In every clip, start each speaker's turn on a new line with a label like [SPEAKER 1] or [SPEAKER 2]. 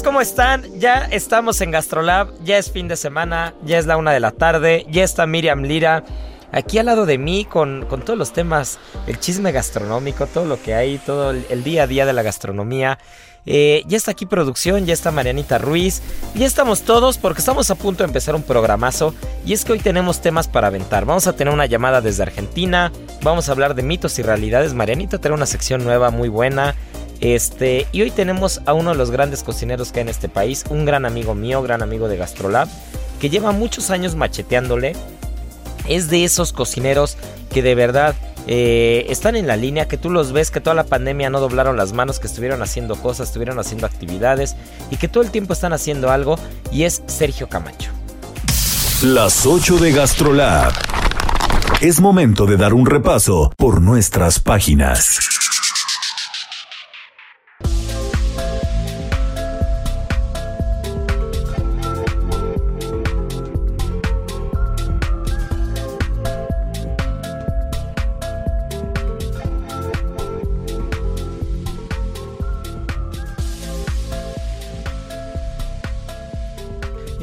[SPEAKER 1] ¿Cómo están? Ya estamos en Gastrolab, ya es fin de semana, ya es la una de la tarde, ya está Miriam Lira aquí al lado de mí con, con todos los temas, el chisme gastronómico, todo lo que hay, todo el, el día a día de la gastronomía. Eh, ya está aquí producción, ya está Marianita Ruiz, ya estamos todos porque estamos a punto de empezar un programazo y es que hoy tenemos temas para aventar. Vamos a tener una llamada desde Argentina, vamos a hablar de mitos y realidades. Marianita trae una sección nueva muy buena. Este, y hoy tenemos a uno de los grandes cocineros que hay en este país, un gran amigo mío, gran amigo de Gastrolab, que lleva muchos años macheteándole. Es de esos cocineros que de verdad eh, están en la línea, que tú los ves, que toda la pandemia no doblaron las manos, que estuvieron haciendo cosas, estuvieron haciendo actividades y que todo el tiempo están haciendo algo y es Sergio Camacho.
[SPEAKER 2] Las 8 de GastroLab. Es momento de dar un repaso por nuestras páginas.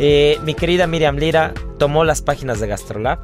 [SPEAKER 1] Eh, mi querida Miriam Lira tomó las páginas de Gastrolab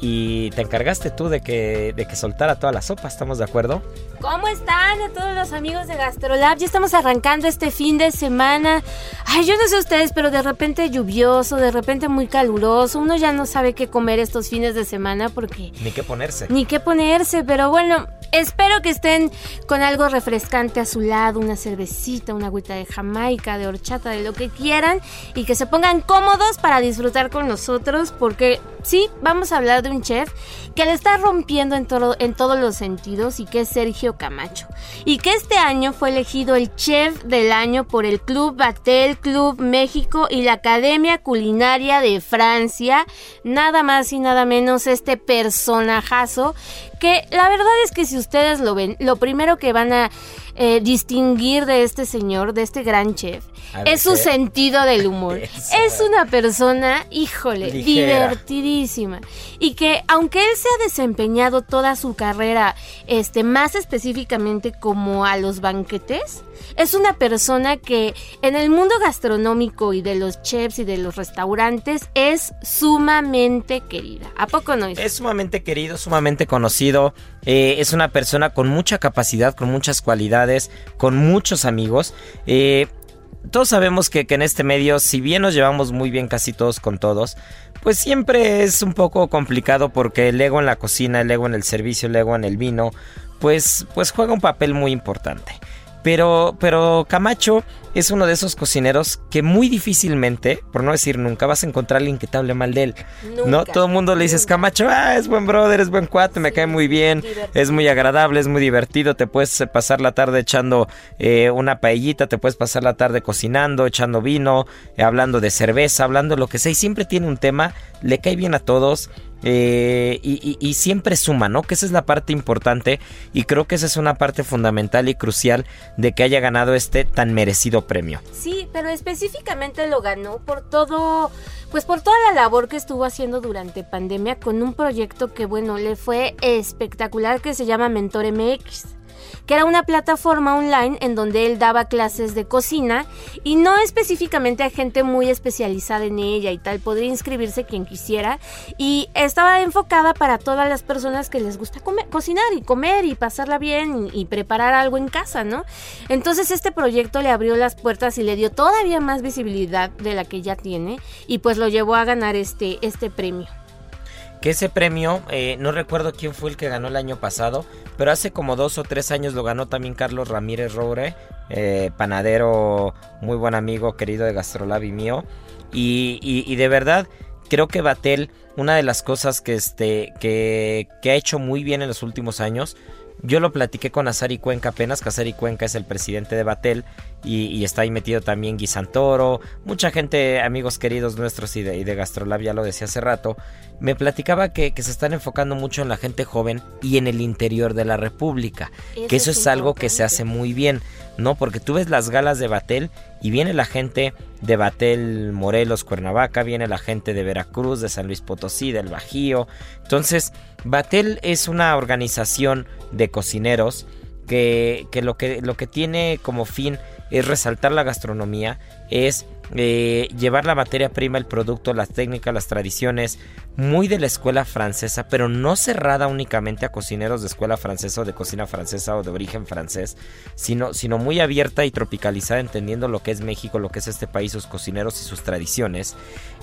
[SPEAKER 1] y te encargaste tú de que, de que soltara toda la sopa, ¿estamos de acuerdo?
[SPEAKER 3] ¿Cómo están a todos los amigos de Gastrolab? Ya estamos arrancando este fin de semana. Ay, yo no sé ustedes, pero de repente lluvioso, de repente muy caluroso. Uno ya no sabe qué comer estos fines de semana porque...
[SPEAKER 1] Ni qué ponerse.
[SPEAKER 3] Ni qué ponerse, pero bueno, espero que estén con algo refrescante a su lado, una cervecita, una agüita de jamaica, de horchata, de lo que quieran, y que se pongan cómodos para disfrutar con nosotros, porque sí, vamos a hablar de un chef que le está rompiendo en, todo, en todos los sentidos y que es Sergio Camacho. Y que este año fue elegido el chef del año por el Club Batel, Club México y la Academia Culinaria de Francia. Nada más y nada menos este personajazo que la verdad es que si ustedes lo ven, lo primero que van a eh, distinguir de este señor, de este gran chef, es su sentido del humor. es una persona, híjole,
[SPEAKER 1] Ligera.
[SPEAKER 3] divertidísima. Y que aunque él se ha desempeñado toda su carrera, este, más específicamente como a los banquetes, es una persona que en el mundo gastronómico y de los chefs y de los restaurantes es sumamente querida. ¿A poco no?
[SPEAKER 1] Es sumamente querido, sumamente conocido. eh, es una persona con mucha capacidad, con muchas cualidades, con muchos amigos. Eh, todos sabemos que, que en este medio, si bien nos llevamos muy bien casi todos con todos, pues siempre es un poco complicado porque el ego en la cocina, el ego en el servicio, el ego en el vino, pues, pues juega un papel muy importante. Pero, pero Camacho es uno de esos cocineros que muy difícilmente, por no decir nunca, vas a encontrar a alguien que te hable mal de él.
[SPEAKER 3] Nunca,
[SPEAKER 1] no, todo el mundo le dices. Camacho, ah, es buen brother, es buen cuate, me cae muy bien,
[SPEAKER 3] divertido.
[SPEAKER 1] es muy agradable, es muy divertido, te puedes pasar la tarde echando eh, una paellita, te puedes pasar la tarde cocinando, echando vino, eh, hablando de cerveza, hablando de lo que sea, y siempre tiene un tema, le cae bien a todos. Eh, y, y- siempre suma, ¿no? Que esa es la parte importante y creo que esa es una parte fundamental y crucial de que haya ganado este tan merecido premio.
[SPEAKER 3] Sí, pero específicamente lo ganó por todo, pues por toda la labor que estuvo haciendo durante pandemia con un proyecto que, bueno, le fue espectacular que se llama Mentor MX que era una plataforma online en donde él daba clases de cocina y no específicamente a gente muy especializada en ella y tal, podría inscribirse quien quisiera y estaba enfocada para todas las personas que les gusta comer- cocinar y comer y pasarla bien y, y preparar algo en casa, ¿no? Entonces este proyecto le abrió las puertas y le dio todavía más visibilidad de la que ya tiene y pues lo llevó a ganar este, este premio.
[SPEAKER 1] Que ese premio, eh, no recuerdo quién fue el que ganó el año pasado, pero hace como dos o tres años lo ganó también Carlos Ramírez Roure, eh, panadero, muy buen amigo, querido de Gastrolab y mío. Y, y- de verdad, creo que Batel, una de las cosas que, este, que, que ha hecho muy bien en los últimos años, yo lo platiqué con Azari Cuenca apenas, que Azari Cuenca es el presidente de Batel y, y está ahí metido también Guisantoro, mucha gente, amigos queridos nuestros y de, y de Gastrolab, ya lo decía hace rato, me platicaba que, que se están enfocando mucho en la gente joven y en el interior de la República,
[SPEAKER 3] Eso
[SPEAKER 1] que eso
[SPEAKER 3] es
[SPEAKER 1] es algo que se hace muy bien, ¿no? Porque tú ves las galas de Batel y viene la gente de Batel Morelos, Cuernavaca, viene la gente de Veracruz, de San Luis Potosí, del Bajío. Entonces, Batel es una organización de cocineros que, que lo que lo que tiene como fin es resaltar la gastronomía, es eh, llevar la materia prima, el producto, las técnicas, las tradiciones, muy de la escuela francesa, pero no cerrada únicamente a cocineros de escuela francesa o de cocina francesa o de origen francés, sino, sino muy abierta y tropicalizada, entendiendo lo que es México, lo que es este país, sus cocineros y sus tradiciones.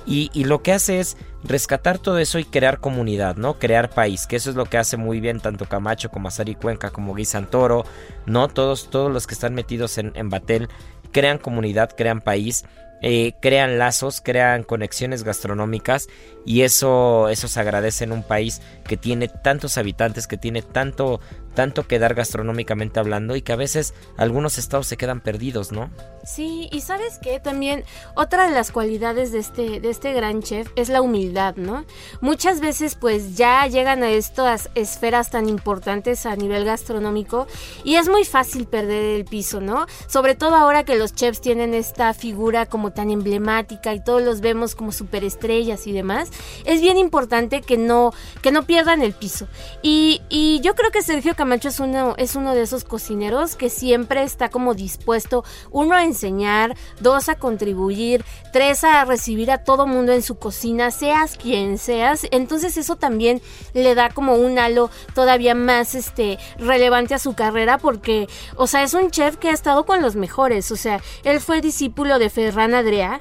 [SPEAKER 1] Y, y lo que hace es rescatar todo eso y crear comunidad, ¿no? Crear país, que eso es lo que hace muy bien tanto Camacho como Azari Cuenca como Guy Santoro, ¿no? Todos, todos los que están metidos en, en Batel crean comunidad, crean país, eh, crean lazos, crean conexiones gastronómicas y eso, eso se agradece en un país que tiene tantos habitantes, que tiene tanto, tanto que dar gastronómicamente hablando y que a veces algunos estados se quedan perdidos, ¿no?
[SPEAKER 3] Sí, y sabes que también otra de las cualidades de este, de este gran chef es la humildad, ¿no? Muchas veces pues ya llegan a estas esferas tan importantes a nivel gastronómico y es muy fácil perder el piso, ¿no? Sobre todo ahora que los chefs tienen esta figura como tan emblemática y todos los vemos como superestrellas y demás, es bien importante que no, que no pierdan el piso. Y, y yo creo que Sergio Camacho es uno, es uno de esos cocineros que siempre está como dispuesto, uno, a enseñar, dos, a contribuir, tres, a recibir a todo mundo en su cocina, seas quien seas. Entonces eso también le da como un halo todavía más este, relevante a su carrera porque, o sea, es un chef que ha estado con los mejores. O sea, él fue discípulo de Ferran madrear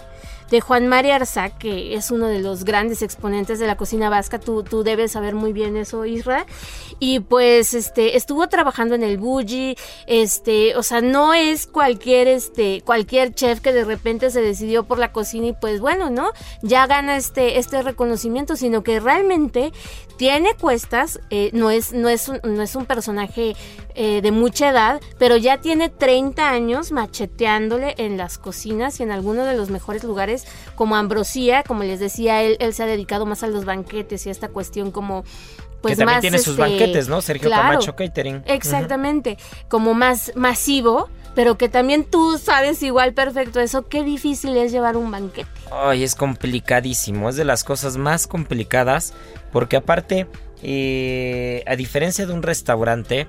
[SPEAKER 3] de Juan María Arzac, que es uno de los grandes exponentes de la cocina vasca, tú, tú debes saber muy bien eso, Isra. Y pues este estuvo trabajando en el Bulli, este, o sea, no es cualquier este cualquier chef que de repente se decidió por la cocina y pues bueno, ¿no? Ya gana este este reconocimiento, sino que realmente tiene cuestas, eh, no es no es un, no es un personaje eh, de mucha edad, pero ya tiene 30 años macheteándole en las cocinas y en algunos de los mejores lugares como Ambrosía, como les decía, él, él se ha dedicado más a los banquetes y a esta cuestión como pues
[SPEAKER 1] que también
[SPEAKER 3] más
[SPEAKER 1] tiene sus
[SPEAKER 3] este,
[SPEAKER 1] banquetes, ¿no? Sergio
[SPEAKER 3] claro,
[SPEAKER 1] Camacho Catering.
[SPEAKER 3] Exactamente, como más masivo, pero que también tú sabes igual perfecto eso, qué difícil es llevar un banquete.
[SPEAKER 1] Ay, es complicadísimo, es de las cosas más complicadas, porque aparte, eh, a diferencia de un restaurante,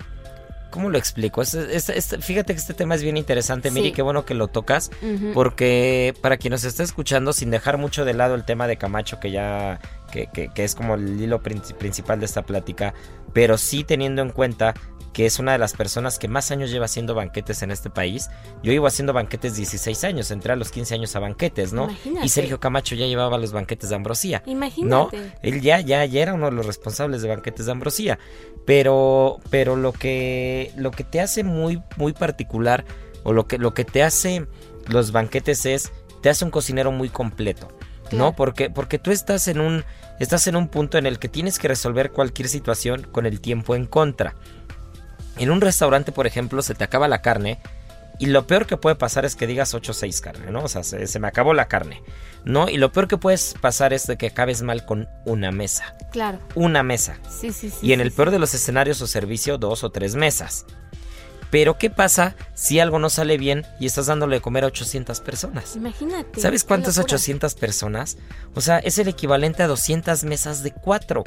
[SPEAKER 1] ¿cómo lo explico? Es- es- es- fíjate que este tema es bien interesante,
[SPEAKER 3] Sí.
[SPEAKER 1] Miri, qué bueno que lo tocas, porque para quien nos está escuchando, sin dejar mucho de lado el tema de Camacho, que ya, que, que- que es como el hilo princi- principal de esta plática, pero sí teniendo en cuenta que es una de las personas que más años lleva haciendo banquetes en este país. Yo llevo haciendo banquetes 16 años, entré a los 15 años a banquetes, ¿no?
[SPEAKER 3] Imagínate.
[SPEAKER 1] Y Sergio Camacho ya llevaba los banquetes de Ambrosía. ¿No?
[SPEAKER 3] Imagínate.
[SPEAKER 1] Él ya, ya, ya era uno de los responsables de banquetes de Ambrosía. Pero, pero lo que, lo que te hace muy, muy particular, o lo que, lo que te hace los banquetes es, te hace un cocinero muy completo. ¿No? Porque, porque tú estás en un, estás en un punto en el que tienes que resolver cualquier situación con el tiempo en contra. En un restaurante, por ejemplo, se te acaba la carne y lo peor que puede pasar es que digas 8 o 6 carne, ¿no? O sea, se, se me acabó la carne, ¿no? Y lo peor que puede pasar es de que acabes mal con una mesa.
[SPEAKER 3] Claro.
[SPEAKER 1] Una mesa.
[SPEAKER 3] Sí, sí, sí.
[SPEAKER 1] Y en
[SPEAKER 3] sí,
[SPEAKER 1] el
[SPEAKER 3] sí.
[SPEAKER 1] peor de los escenarios o servicio, dos o tres mesas. Pero ¿qué pasa si algo no sale bien y estás dándole de comer a 800 personas?
[SPEAKER 3] Imagínate.
[SPEAKER 1] ¿Sabes cuántas
[SPEAKER 3] locura.
[SPEAKER 1] 800 personas? O sea, es el equivalente a 200 mesas de cuatro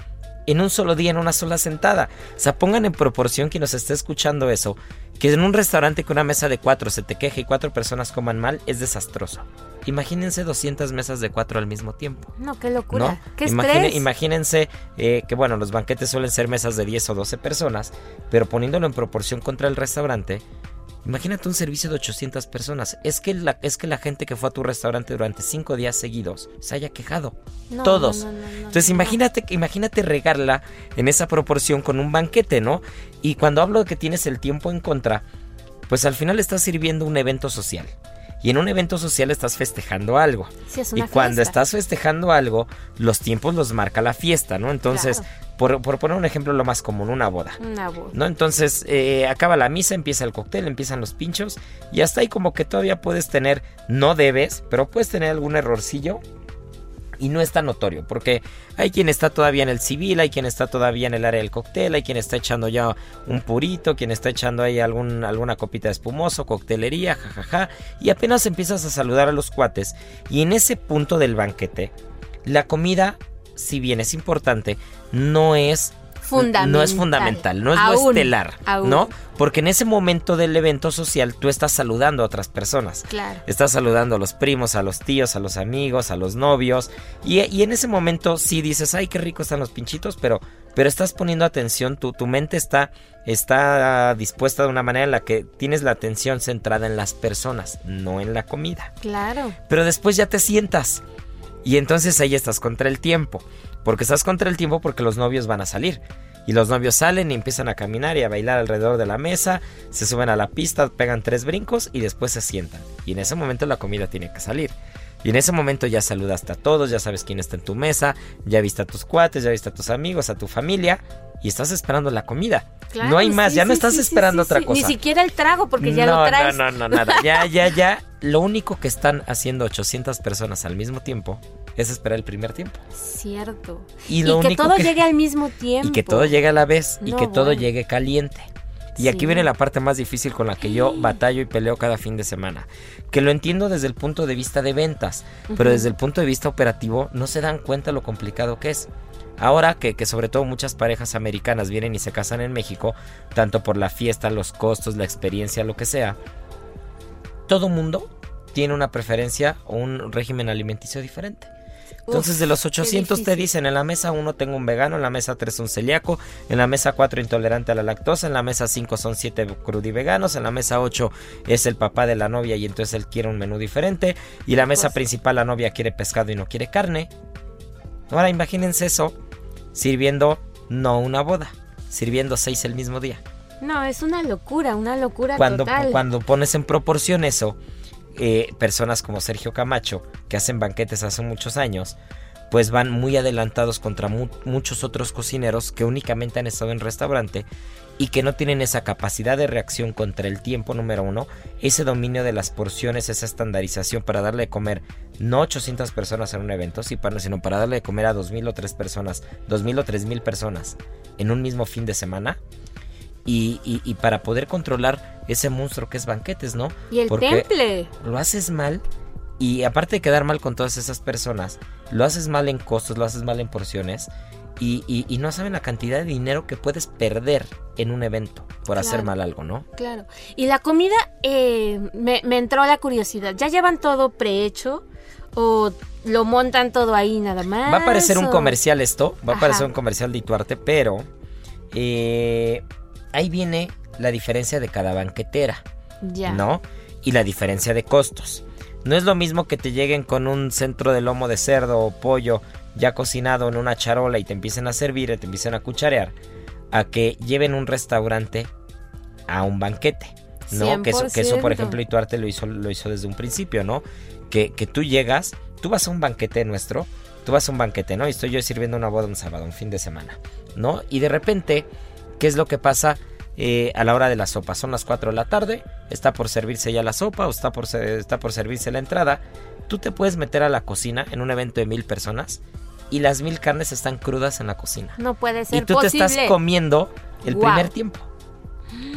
[SPEAKER 1] en un solo día, en una sola sentada. O sea, pongan en proporción quien nos esté escuchando eso, que en un restaurante con una mesa de cuatro se te queje y cuatro personas coman mal, es desastroso. Imagínense 200 mesas de cuatro al mismo tiempo.
[SPEAKER 3] No, qué locura.
[SPEAKER 1] ¿no?
[SPEAKER 3] Qué
[SPEAKER 1] Imagine- imagínense eh, que, bueno, los banquetes suelen ser mesas de 10 o 12 personas, pero poniéndolo en proporción contra el restaurante, imagínate un servicio de 800 personas. Es que la, es que la gente que fue a tu restaurante durante 5 días seguidos se haya quejado.
[SPEAKER 3] No,
[SPEAKER 1] Todos.
[SPEAKER 3] no, no,
[SPEAKER 1] Entonces imagínate, imagínate regarla en esa proporción con un banquete, ¿no? Y cuando hablo de que tienes el tiempo en contra, pues al final estás sirviendo un evento social. Y en un evento social estás festejando algo.
[SPEAKER 3] Sí, es
[SPEAKER 1] Y cuando
[SPEAKER 3] fiesta.
[SPEAKER 1] estás festejando algo, los tiempos los marca la fiesta, ¿no? Entonces,
[SPEAKER 3] Claro.
[SPEAKER 1] por, por poner un ejemplo, lo más común, una boda.
[SPEAKER 3] Una voz.
[SPEAKER 1] ¿No? Entonces, eh, acaba la misa, empieza el cóctel, empiezan los pinchos, y hasta ahí como que todavía puedes tener, no debes, pero puedes tener algún errorcillo. Y no es tan notorio, porque hay quien está todavía en el civil, hay quien está todavía en el área del cóctel, hay quien está echando ya un purito, quien está echando ahí algún, alguna copita de espumoso, coctelería, jajaja, y apenas empiezas a saludar a los cuates. Y en ese punto del banquete, la comida, si bien es importante, no es
[SPEAKER 3] Fundamental.
[SPEAKER 1] no es fundamental, no es lo estelar,
[SPEAKER 3] aún.
[SPEAKER 1] ¿no? Porque en ese momento del evento social tú estás saludando a otras personas.
[SPEAKER 3] Claro.
[SPEAKER 1] Estás saludando a los primos, a los tíos, a los amigos, a los novios. Y, y en ese momento sí dices, ay, qué rico están los pinchitos, pero, pero estás poniendo atención, tu, tu mente está, está dispuesta de una manera en la que tienes la atención centrada en las personas, no en la comida.
[SPEAKER 3] Claro.
[SPEAKER 1] Pero después ya te sientas. Y entonces ahí estás contra el tiempo. Porque estás contra el tiempo porque los novios van a salir. Y los novios salen y empiezan a caminar y a bailar alrededor de la mesa. Se suben a la pista, pegan tres brincos y después se sientan. Y en ese momento la comida tiene que salir. Y en ese momento ya saludaste a todos, ya sabes quién está en tu mesa, ya viste a tus cuates, ya viste a tus amigos, a tu familia. Y estás esperando la comida.
[SPEAKER 3] Claro,
[SPEAKER 1] no hay más,
[SPEAKER 3] sí,
[SPEAKER 1] ya no
[SPEAKER 3] sí,
[SPEAKER 1] estás
[SPEAKER 3] sí,
[SPEAKER 1] esperando otra cosa.
[SPEAKER 3] Ni siquiera el trago, porque ya
[SPEAKER 1] no,
[SPEAKER 3] lo traes.
[SPEAKER 1] No, no, no, nada. Ya, ya, ya. Lo único que están haciendo 800 personas al mismo tiempo es esperar el primer tiempo.
[SPEAKER 3] Cierto.
[SPEAKER 1] Y
[SPEAKER 3] que
[SPEAKER 1] único
[SPEAKER 3] todo
[SPEAKER 1] que-
[SPEAKER 3] llegue al mismo tiempo.
[SPEAKER 1] Y que todo llegue a la vez y que todo llegue caliente. Y aquí viene la parte más difícil con la que yo batallo y peleo cada fin de semana. Que lo entiendo desde el punto de vista de ventas, pero desde el punto de vista operativo no se dan cuenta lo complicado que es. Ahora que, que sobre todo muchas parejas americanas vienen y se casan en México, tanto por la fiesta, los costos, la experiencia, lo que sea, todo mundo tiene una preferencia o un régimen alimenticio diferente. Entonces
[SPEAKER 3] Uf,
[SPEAKER 1] de los
[SPEAKER 3] qué
[SPEAKER 1] 800 te dicen, en la mesa 1 tengo un vegano, en la mesa 3 un celíaco, en la mesa 4 intolerante a la lactosa, en la mesa 5 son 7 crudiveganos, en la mesa 8 es el papá de la novia y entonces él quiere un menú diferente, y la mesa principal la novia quiere pescado y no quiere carne. Ahora imagínense eso sirviendo no una boda, sirviendo 6 el mismo día
[SPEAKER 3] No, es una locura, una locura
[SPEAKER 1] cuando,
[SPEAKER 3] total.
[SPEAKER 1] cuando pones en proporción eso, eh, personas como Sergio Camacho, que hacen banquetes hace muchos años, pues van muy adelantados contra mu- muchos otros cocineros que únicamente han estado en restaurante y que no tienen esa capacidad de reacción contra el tiempo, número uno, ese dominio de las porciones, esa estandarización para darle de comer no 800 personas en un evento, sino para darle de comer a 2.000 o 3 personas, 2.000 o 3.000 personas en un mismo fin de semana. Y, y- y para poder controlar ese monstruo que es banquetes, ¿no?
[SPEAKER 3] y el
[SPEAKER 1] Porque
[SPEAKER 3] temple.
[SPEAKER 1] lo haces mal y aparte de quedar mal con todas esas personas, lo haces mal en costos, lo haces mal en porciones y, y- y no saben la cantidad de dinero que puedes perder en un evento por hacer mal algo, ¿no?
[SPEAKER 3] Claro. Y la comida, eh, me, me entró la curiosidad. ¿Ya llevan todo prehecho? ¿O lo montan todo ahí nada más?
[SPEAKER 1] Va a parecer un comercial esto, va a parecer un comercial de Ituarte, pero eh, ahí viene la diferencia de cada banquetera,
[SPEAKER 3] Ya.
[SPEAKER 1] ¿no? Y la diferencia de costos. No es lo mismo que te lleguen con un centro de lomo de cerdo o pollo ya cocinado en una charola y te empiecen a servir y te empiecen a cucharear, a que lleven un restaurante a un banquete. ¿no? Que eso, que eso, por
[SPEAKER 3] 100%.
[SPEAKER 1] ejemplo, Ituarte lo hizo, lo hizo desde un principio, ¿no? Que, que tú llegas, tú vas a un banquete nuestro, tú vas a un banquete, ¿no? Y estoy yo sirviendo una boda un sábado, un fin de semana, ¿no? Y de repente, ¿qué es lo que pasa eh, a la hora de la sopa? Son las 4 de la tarde, está por servirse ya la sopa o está por, está por servirse la entrada. Tú te puedes meter a la cocina en un evento de mil personas y las mil carnes están crudas en la cocina.
[SPEAKER 3] No puede
[SPEAKER 1] Y
[SPEAKER 3] ser
[SPEAKER 1] tú te estás comiendo el primer tiempo.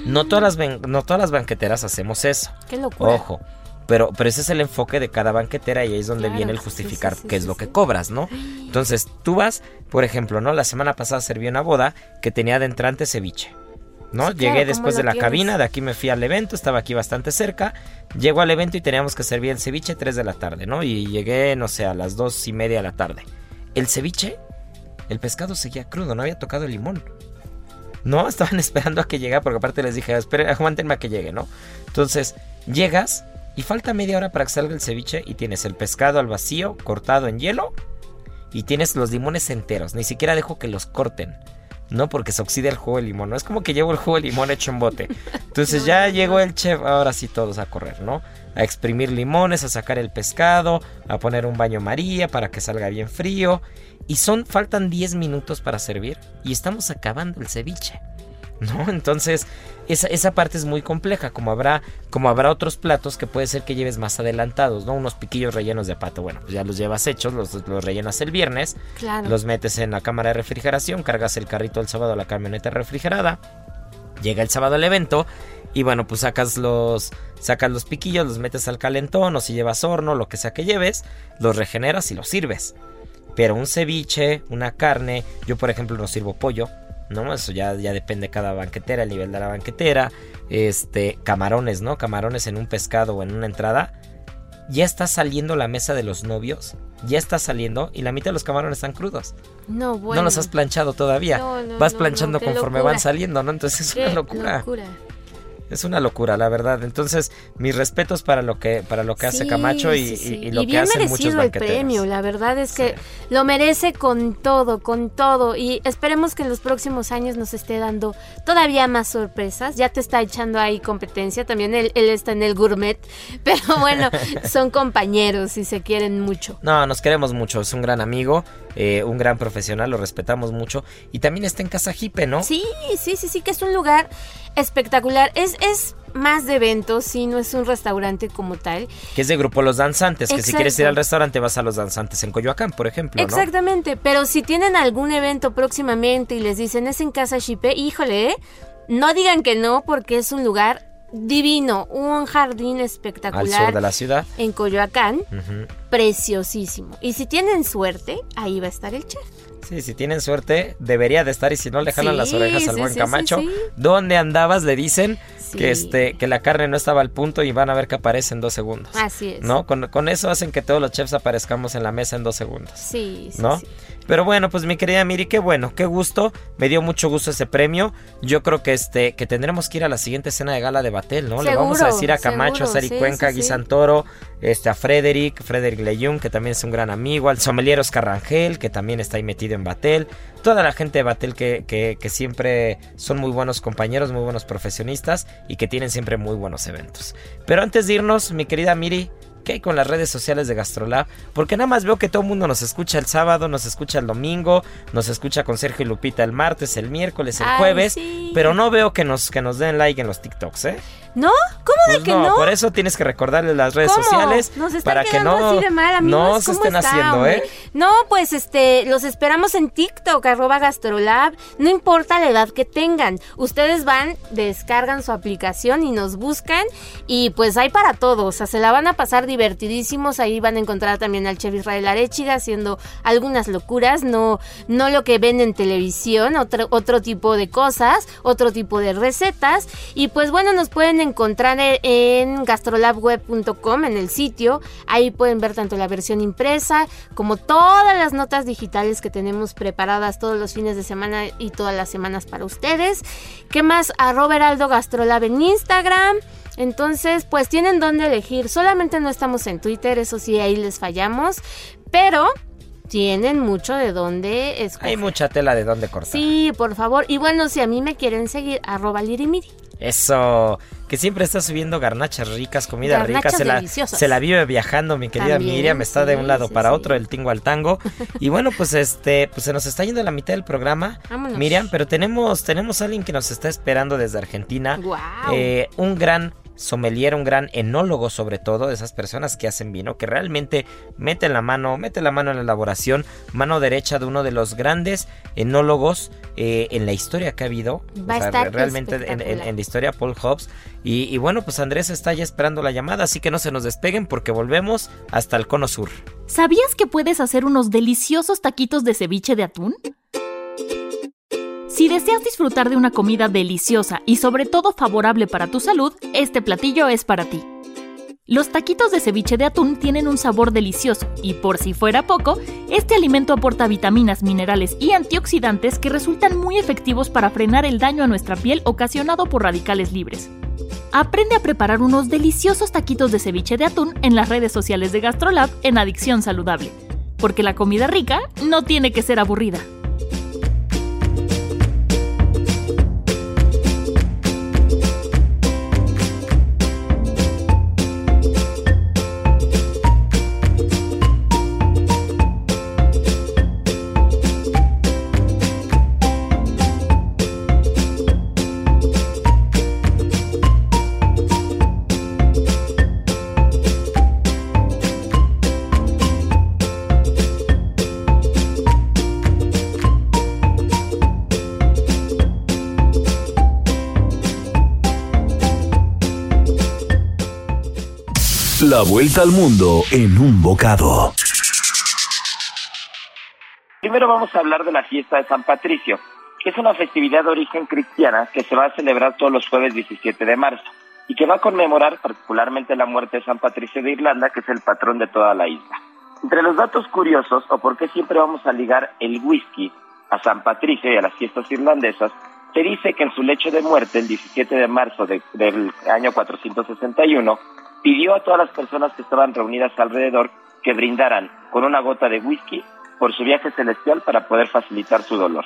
[SPEAKER 1] No todas las, no todas las banqueteras hacemos eso.
[SPEAKER 3] Qué locura.
[SPEAKER 1] Ojo. Pero, pero ese es el enfoque de cada banquetera y ahí es donde
[SPEAKER 3] Claro,
[SPEAKER 1] viene el justificar
[SPEAKER 3] sí, sí,
[SPEAKER 1] qué es lo que cobras, ¿no? Entonces, tú vas, por ejemplo, ¿no? La semana pasada serví una boda que tenía de entrante ceviche. ¿no?
[SPEAKER 3] Sí,
[SPEAKER 1] Llegué
[SPEAKER 3] ¿cómo
[SPEAKER 1] después de la
[SPEAKER 3] tienes?
[SPEAKER 1] cabina, de aquí me fui al evento, estaba aquí bastante cerca. Llego al evento y teníamos que servir el ceviche 3 de la tarde, ¿no? Y llegué, no sé, a las dos y media de la tarde. El ceviche, el pescado seguía crudo, no había tocado el limón. No, estaban esperando a que llegara, porque aparte les dije, esperen, aguántenme a que llegue, ¿no? Entonces, llegas y falta media hora para que salga el ceviche y tienes el pescado al vacío, cortado en hielo, y tienes los limones enteros. Ni siquiera dejo que los corten. No, porque se oxida el jugo de limón. No es como que llevo el jugo de limón hecho en bote. Entonces ya llegó el chef, ahora sí todos a correr, ¿no? A exprimir limones, a sacar el pescado, a poner un baño María para que salga bien frío. Y son, faltan 10 minutos para servir y estamos acabando el ceviche. ¿No? Entonces, esa, esa parte es muy compleja, como habrá, como habrá otros platos que puede ser que lleves más adelantados, ¿no? Unos piquillos rellenos de pato, bueno, pues ya los llevas hechos, los, los rellenas el viernes,
[SPEAKER 3] Claro.
[SPEAKER 1] los metes en la cámara de refrigeración, cargas el carrito el sábado a la camioneta refrigerada, llega el sábado al evento y bueno, pues sacas los sacas los piquillos, los metes al calentón o si llevas horno, lo que sea que lleves, los regeneras y los sirves. Pero un ceviche, una carne, yo por ejemplo no sirvo pollo, ¿no? Eso ya, ya depende de cada banquetera, el nivel de la banquetera. Este, camarones, ¿no? Camarones en un pescado o en una entrada. Ya está saliendo la mesa de los novios. Ya está saliendo y la mitad de los camarones están crudos.
[SPEAKER 3] No, bueno.
[SPEAKER 1] No los has planchado todavía.
[SPEAKER 3] No, no,
[SPEAKER 1] Vas
[SPEAKER 3] no,
[SPEAKER 1] planchando conforme
[SPEAKER 3] locura.
[SPEAKER 1] van saliendo, ¿no? Entonces es
[SPEAKER 3] Qué
[SPEAKER 1] una locura.
[SPEAKER 3] locura.
[SPEAKER 1] Es una locura, la verdad. Entonces, mis respetos para lo que para lo que hace Camacho y,
[SPEAKER 3] sí, sí.
[SPEAKER 1] y- y lo que
[SPEAKER 3] bien
[SPEAKER 1] hacen muchos
[SPEAKER 3] merecido el premio, la verdad es que lo merece con todo, con todo y esperemos que en los próximos años nos esté dando todavía más sorpresas. Ya te está echando ahí competencia, también él, él está en el gourmet, pero bueno, son compañeros y se quieren mucho.
[SPEAKER 1] No, nos queremos mucho. Es un gran amigo, eh, un gran profesional, lo respetamos mucho. Y también está en Casa Jipe, ¿no?
[SPEAKER 3] Sí, sí, sí, sí, que es un lugar espectacular. Es, es más de eventos, sí, no es un restaurante como tal.
[SPEAKER 1] Que es de grupo Los Danzantes. Que si quieres ir al restaurante vas a Los Danzantes en Coyoacán, por ejemplo, ¿no?
[SPEAKER 3] Exactamente, pero si tienen algún evento próximamente y les dicen es en Casa Chipe, híjole, ¿eh? no digan que no porque es un lugar divino, un jardín
[SPEAKER 1] Al
[SPEAKER 3] espectacular
[SPEAKER 1] sur de la ciudad.
[SPEAKER 3] en Coyoacán, preciosísimo. Y si tienen suerte, ahí va a estar el chef.
[SPEAKER 1] Sí, si tienen suerte, debería de estar y si no le jalan
[SPEAKER 3] Sí,
[SPEAKER 1] las orejas al
[SPEAKER 3] sí,
[SPEAKER 1] buen Camacho.
[SPEAKER 3] sí.
[SPEAKER 1] ¿Dónde andabas? Le dicen que este que la carne no estaba al punto y van a ver que aparece en dos segundos.
[SPEAKER 3] Así es.
[SPEAKER 1] ¿No? Con, con eso hacen que todos los chefs aparezcamos en la mesa en dos segundos.
[SPEAKER 3] Sí, sí,
[SPEAKER 1] ¿no? Pero bueno, pues mi querida Miri, qué bueno, qué gusto. Me dio mucho gusto ese premio. Yo creo que este que tendremos que ir a la siguiente cena de gala de Batel, ¿no? Le vamos a decir a Camacho, a Sari
[SPEAKER 3] sí,
[SPEAKER 1] Cuenca,
[SPEAKER 3] sí,
[SPEAKER 1] Gui
[SPEAKER 3] sí.
[SPEAKER 1] Santoro, este, a Frederick, Frederick Leyun, que también es un gran amigo, al sommelier Oscar Rangel, que también está ahí metido en Batel. Toda la gente de Batel que, que, que siempre son muy buenos compañeros, muy buenos profesionistas y que tienen siempre muy buenos eventos. Pero antes de irnos, mi querida Miri, ¿Qué hay con las redes sociales de Gastrolab? Porque nada más veo que todo el mundo nos escucha el sábado, nos escucha el domingo, nos escucha con Sergio y Lupita el martes, el miércoles, el
[SPEAKER 3] Ay,
[SPEAKER 1] jueves,
[SPEAKER 3] sí.
[SPEAKER 1] pero no veo que nos, que nos den like en los TikToks, ¿eh?
[SPEAKER 3] ¿No? ¿Cómo
[SPEAKER 1] Pues
[SPEAKER 3] de que no?
[SPEAKER 1] por eso tienes que recordarles las redes
[SPEAKER 3] ¿Cómo?
[SPEAKER 1] sociales
[SPEAKER 3] Nos están
[SPEAKER 1] para que no,
[SPEAKER 3] así de mal, amigos.
[SPEAKER 1] no se
[SPEAKER 3] ¿Cómo
[SPEAKER 1] estén
[SPEAKER 3] está,
[SPEAKER 1] haciendo,
[SPEAKER 3] hombre?
[SPEAKER 1] ¿eh?
[SPEAKER 3] No, pues este, los esperamos en TikTok, arroba Gastrolab. No importa la edad que tengan. Ustedes van, descargan su aplicación y nos buscan. Y pues hay para todos. O sea, se la van a pasar divertidísimos. Ahí van a encontrar también al chef Israel Arechiga haciendo algunas locuras. No, no lo que ven en televisión, otro, otro tipo de cosas, otro tipo de recetas. Y pues bueno, nos pueden encontrar en gastrolabweb.com, en el sitio. Ahí pueden ver tanto la versión impresa como todas las notas digitales que tenemos preparadas todos los fines de semana y todas las semanas para ustedes. ¿Qué más? Arroba Heraldo Gastrolab en Instagram. Entonces, pues tienen dónde elegir. Solamente no estamos en Twitter, eso sí, ahí les fallamos. Pero tienen mucho de dónde escoger.
[SPEAKER 1] Hay mucha tela de dónde cortar.
[SPEAKER 3] Sí, por favor. Y bueno, si a mí me quieren seguir, arroba lirimiri.
[SPEAKER 1] Eso, que siempre está subiendo garnachas ricas, comida rica, se la, se la vive viajando mi querida
[SPEAKER 3] También,
[SPEAKER 1] Miriam, está de un lado
[SPEAKER 3] sí,
[SPEAKER 1] para
[SPEAKER 3] sí.
[SPEAKER 1] otro, del tingo al tango. Y bueno, pues este, pues se nos está yendo la mitad del programa,
[SPEAKER 3] Vámonos.
[SPEAKER 1] Miriam, pero tenemos, tenemos a alguien que nos está esperando desde Argentina. Eh, un gran sommelier, un gran enólogo sobre todo, de esas personas que hacen vino, que realmente meten la mano, mete la mano en la elaboración, mano derecha de uno de los grandes enólogos eh, en la historia que ha habido.
[SPEAKER 3] Va a estar
[SPEAKER 1] realmente en, en-
[SPEAKER 3] espectacular.
[SPEAKER 1] en la historia Paul Hobbs. Y, y bueno, pues Andrés está ya esperando la llamada, así que no se nos despeguen porque volvemos hasta el cono sur.
[SPEAKER 4] ¿Sabías que puedes hacer unos deliciosos taquitos de ceviche de atún? Si deseas disfrutar de una comida deliciosa y sobre todo favorable para tu salud, este platillo es para ti. Los taquitos de ceviche de atún tienen un sabor delicioso y por si fuera poco, este alimento aporta vitaminas, minerales y antioxidantes que resultan muy efectivos para frenar el daño a nuestra piel ocasionado por radicales libres. Aprende a preparar unos deliciosos taquitos de ceviche de atún en las redes sociales de GastroLab en Adicción Saludable, porque la comida rica no tiene que ser aburrida.
[SPEAKER 2] La vuelta al mundo en un bocado.
[SPEAKER 5] Primero vamos a hablar de la fiesta de San Patricio, que es una festividad de origen cristiana que se va a celebrar todos los jueves 17 de marzo y que va a conmemorar particularmente la muerte de San Patricio de Irlanda, que es el patrón de toda la isla. Entre los datos curiosos, o por qué siempre vamos a ligar el whisky a San Patricio y a las fiestas irlandesas, se dice que en su lecho de muerte, el 17 de marzo de- del año 461, pidió a todas las personas que estaban reunidas alrededor que brindaran con una gota de whisky por su viaje celestial para poder facilitar su dolor.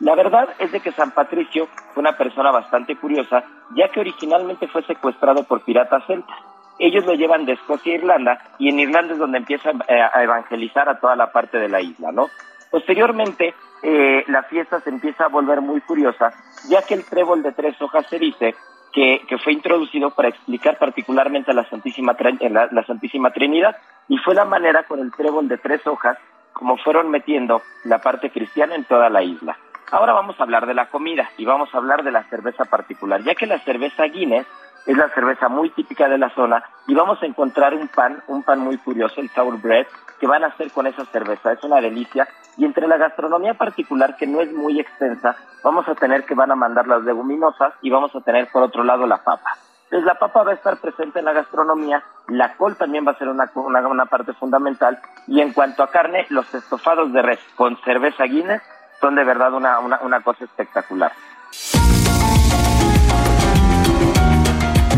[SPEAKER 5] La verdad es de que San Patricio fue una persona bastante curiosa, ya que originalmente fue secuestrado por piratas celtas. Ellos lo llevan de Escocia a Irlanda y en Irlanda es donde empieza eh, a evangelizar a toda la parte de la isla, ¿no? Posteriormente, eh, la fiesta se empieza a volver muy curiosa, ya que el trébol de tres hojas se dice que, fue introducido para explicar particularmente a la Santísima, eh, la Santísima Trinidad y fue la manera con el trébol de tres hojas como fueron metiendo la parte cristiana en toda la isla. Ahora vamos a hablar de la comida y vamos a hablar de la cerveza particular, ya que la cerveza Guinness es la cerveza muy típica de la zona y vamos a encontrar un pan, un pan muy curioso, el sour bread, que van a hacer con esa cerveza. Es una delicia. Y entre la gastronomía particular, que no es muy extensa, vamos a tener que van a mandar las leguminosas y vamos a tener por otro lado la papa. Entonces la papa va a estar presente en la gastronomía, la col también va a ser una, una, una parte fundamental y en cuanto a carne, los estofados de res con cerveza Guinness son de verdad una, una, una cosa espectacular.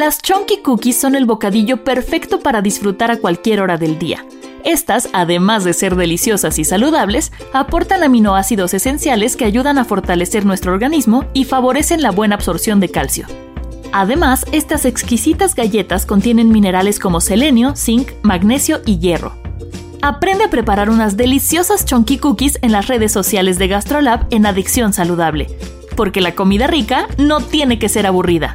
[SPEAKER 4] Las Chunky Cookies son el bocadillo perfecto para disfrutar a cualquier hora del día. Estas, además de ser deliciosas y saludables, aportan aminoácidos esenciales que ayudan a fortalecer nuestro organismo y favorecen la buena absorción de calcio. Además, estas exquisitas galletas contienen minerales como selenio, zinc, magnesio y hierro. Aprende a preparar unas deliciosas Chunky Cookies en las redes sociales de GastroLab en Adicción Saludable, porque la comida rica no tiene que ser aburrida.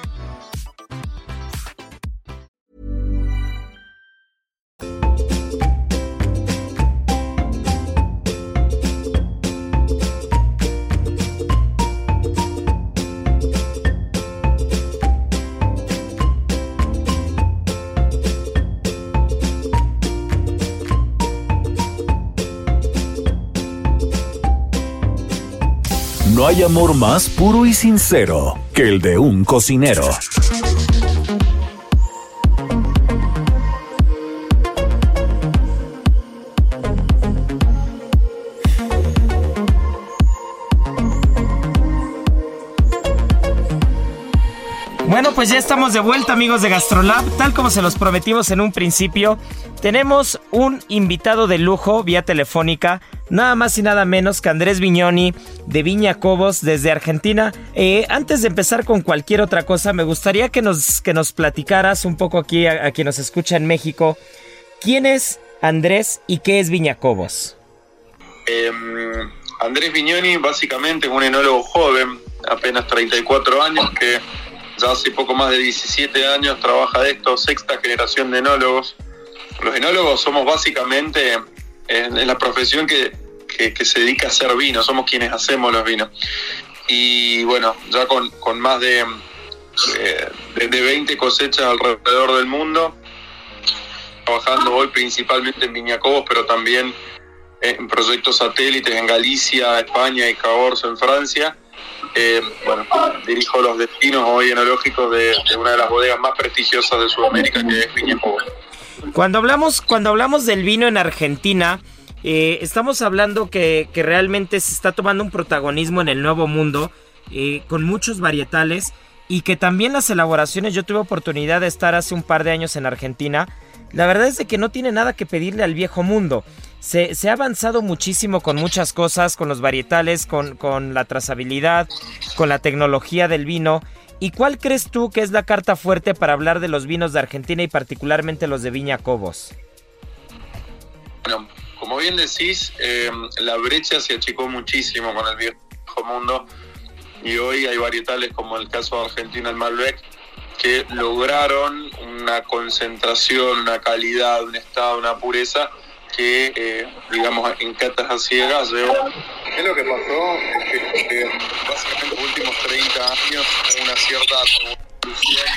[SPEAKER 2] Hay amor más puro y sincero que el de un cocinero.
[SPEAKER 1] Bueno, pues ya estamos de vuelta amigos de Gastrolab, tal como se los prometimos en un principio. Tenemos un invitado de lujo vía telefónica, nada más y nada menos que Andrés Viñoni de Viña Cobos desde Argentina. Eh, antes de empezar con cualquier otra cosa, me gustaría que nos, que nos platicaras un poco aquí a, quien nos escucha en México. ¿Quién es Andrés y qué es Viña Cobos?
[SPEAKER 6] Eh, Andrés Viñoni básicamente es un enólogo joven, apenas 34 años, que ya hace poco más de 17 años trabaja de esto, sexta generación de enólogos. Los enólogos somos básicamente en, en la profesión que, que, se dedica a hacer vino, somos quienes hacemos los vinos. Y bueno, ya con, con más de, de, de 20 cosechas alrededor del mundo, trabajando hoy principalmente en Viñacobos, pero también en proyectos satélites en Galicia, España y Caborso en Francia. Eh, bueno, dirijo los destinos hoy enológicos de, de, una de las bodegas más prestigiosas de Sudamérica, que es Viñacobos.
[SPEAKER 1] Cuando hablamos, cuando hablamos del vino en Argentina, eh, estamos hablando que, realmente se está tomando un protagonismo en el nuevo mundo, eh, con muchos varietales, y que también las elaboraciones, yo tuve oportunidad de estar hace un par de años en Argentina, la verdad es de que no tiene nada que pedirle al viejo mundo. Se, ha avanzado muchísimo con muchas cosas, con los varietales, con, la trazabilidad, con la tecnología del vino. ¿Y cuál crees tú que es la carta fuerte para hablar de los vinos de Argentina y particularmente los de Viña Cobos?
[SPEAKER 6] Como bien decís, eh, la brecha se achicó muchísimo con el viejo mundo y hoy hay varietales como el caso de Argentina, el Malbec, que lograron una concentración, una calidad, un estado, una pureza que, eh, digamos, en catas a ciegas llevó. ¿Qué es lo que pasó? Es que, que básicamente los últimos 30 años una cierta evolución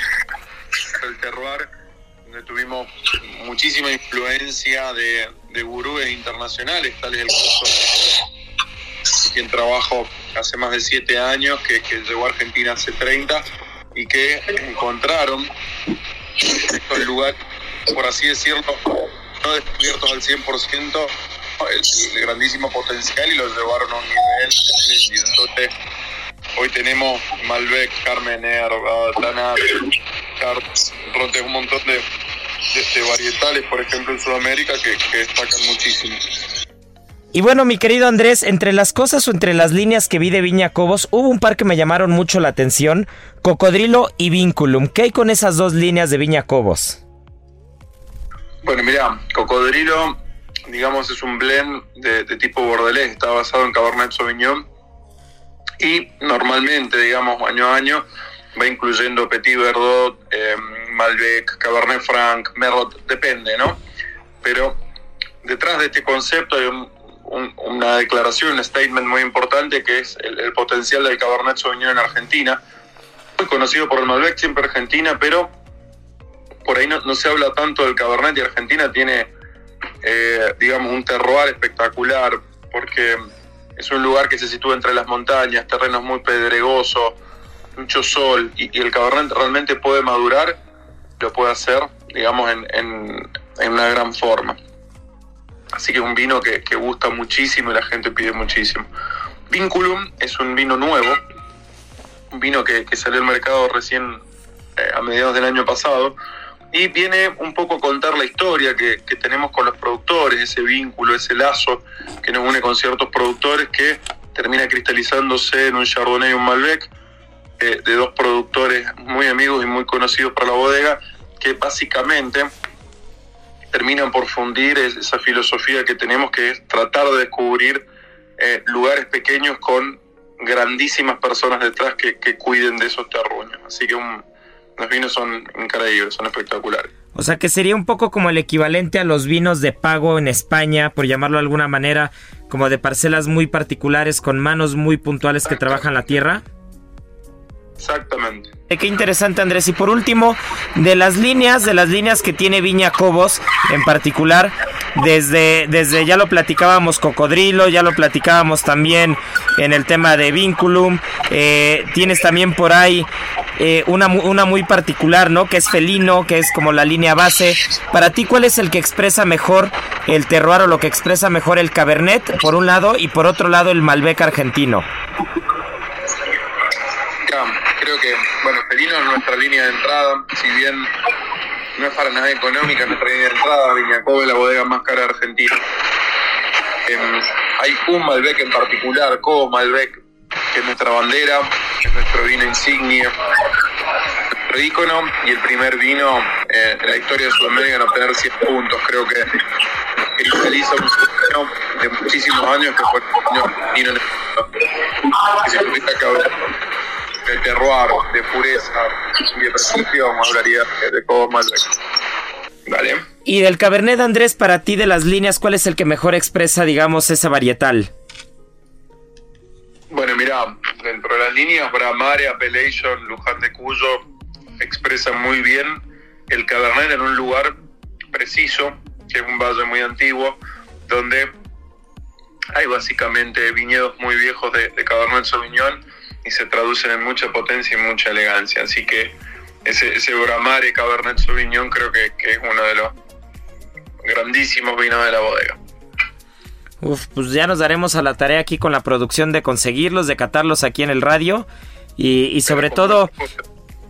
[SPEAKER 6] del terroir, donde tuvimos muchísima influencia de, de gurúes internacionales, tal es el caso de quien trabajo hace más de 7 años, que, llegó a Argentina hace 30 y que encontraron estos lugares, por así decirlo, no descubiertos al 100%, el, el, grandísimo potencial y lo llevaron a un nivel espléndido. Entonces, hoy tenemos Malbec, Carmener, Tanar, Rote, un montón de, varietales, por ejemplo, en Sudamérica, que, que destacan muchísimo.
[SPEAKER 1] Y bueno, mi querido Andrés, entre las cosas o entre las líneas que vi de Viña Cobos, hubo un par que me llamaron mucho la atención, Cocodrilo y Vinculum. ¿Qué hay con esas dos líneas de Viña Cobos?
[SPEAKER 6] Bueno, mira, Cocodrilo, digamos, es un blend de, de tipo bordelés, está basado en Cabernet Sauvignon y normalmente, digamos, año a año va incluyendo Petit Verdot, eh, Malbec, Cabernet Franc, Merlot, depende, ¿no? Pero detrás de este concepto hay un, un, una declaración, un statement muy importante que es el, potencial del Cabernet Sauvignon en Argentina. Muy conocido por el Malbec, siempre Argentina, pero por ahí no, no se habla tanto del Cabernet y Argentina tiene, eh, digamos, un terroir espectacular porque es un lugar que se sitúa entre las montañas, terrenos muy pedregosos, mucho sol y, el Cabernet realmente puede madurar, puede hacer, digamos, en, en, una gran forma. Así que es un vino que, gusta muchísimo y la gente pide muchísimo. Vinculum es un vino nuevo, un vino que, que salió al mercado recién eh, a mediados del año pasado y viene un poco a contar la historia que, que, tenemos con los productores, ese vínculo, ese lazo que nos une con ciertos productores que termina cristalizándose en un Chardonnay y un Malbec eh, de dos productores muy amigos y muy conocidos para la bodega, que básicamente terminan por fundir esa filosofía que tenemos, que es tratar de descubrir eh, lugares pequeños con grandísimas personas detrás que, que cuiden de esos terruños. Así que un, los vinos son increíbles, son espectaculares.
[SPEAKER 1] O sea que sería un poco como el equivalente a los vinos de pago en España, por llamarlo de alguna manera, como de parcelas muy particulares con manos muy puntuales que trabajan la tierra.
[SPEAKER 6] Exactamente.
[SPEAKER 1] Eh, qué interesante Andrés. Y por último, de las líneas, de las líneas que tiene Viña Cobos en particular, desde, desde ya lo platicábamos Cocodrilo, ya lo platicábamos también en el tema de Vinculum, eh, tienes también por ahí eh, una, una muy particular, ¿no? Que es Felino, que es como la línea base. Para ti, ¿cuál es el que expresa mejor el terroir o lo que expresa mejor el Cabernet, por un lado, y por otro lado el Malbec argentino?
[SPEAKER 6] Creo que, bueno, Felino es nuestra línea de entrada, si bien no es para nada económica nuestra línea de entrada, Viñacobe es la bodega más cara de Argentina. Em, hay un Malbec en particular, Cobos Malbec, que es nuestra bandera, es nuestro vino insignia, nuestro ícono y el primer vino eh, en la historia de Sudamérica en obtener 100 puntos. Creo que cristaliza un sueño de muchísimos años que fue el vino. Que que de terroir, de pureza y de percepción, hablaría de Cobos Malbec. Vale.
[SPEAKER 1] Y del Cabernet Andrés, para ti de las líneas, ¿cuál es el que mejor expresa, digamos, esa varietal?
[SPEAKER 6] Bueno, mira, dentro de las líneas, Bramare, Appellation, Luján de Cuyo expresan muy bien el Cabernet en un lugar preciso, que es un valle muy antiguo, donde hay básicamente viñedos muy viejos de, de Cabernet Sauvignon y se traducen en mucha potencia y mucha elegancia. Así que ese, ese Bramare Cabernet Sauvignon creo que, es uno de los grandísimos vinos de la bodega.
[SPEAKER 1] Uf, pues ya nos daremos a la tarea aquí con la producción de conseguirlos, de catarlos aquí en el radio y, y sobre todo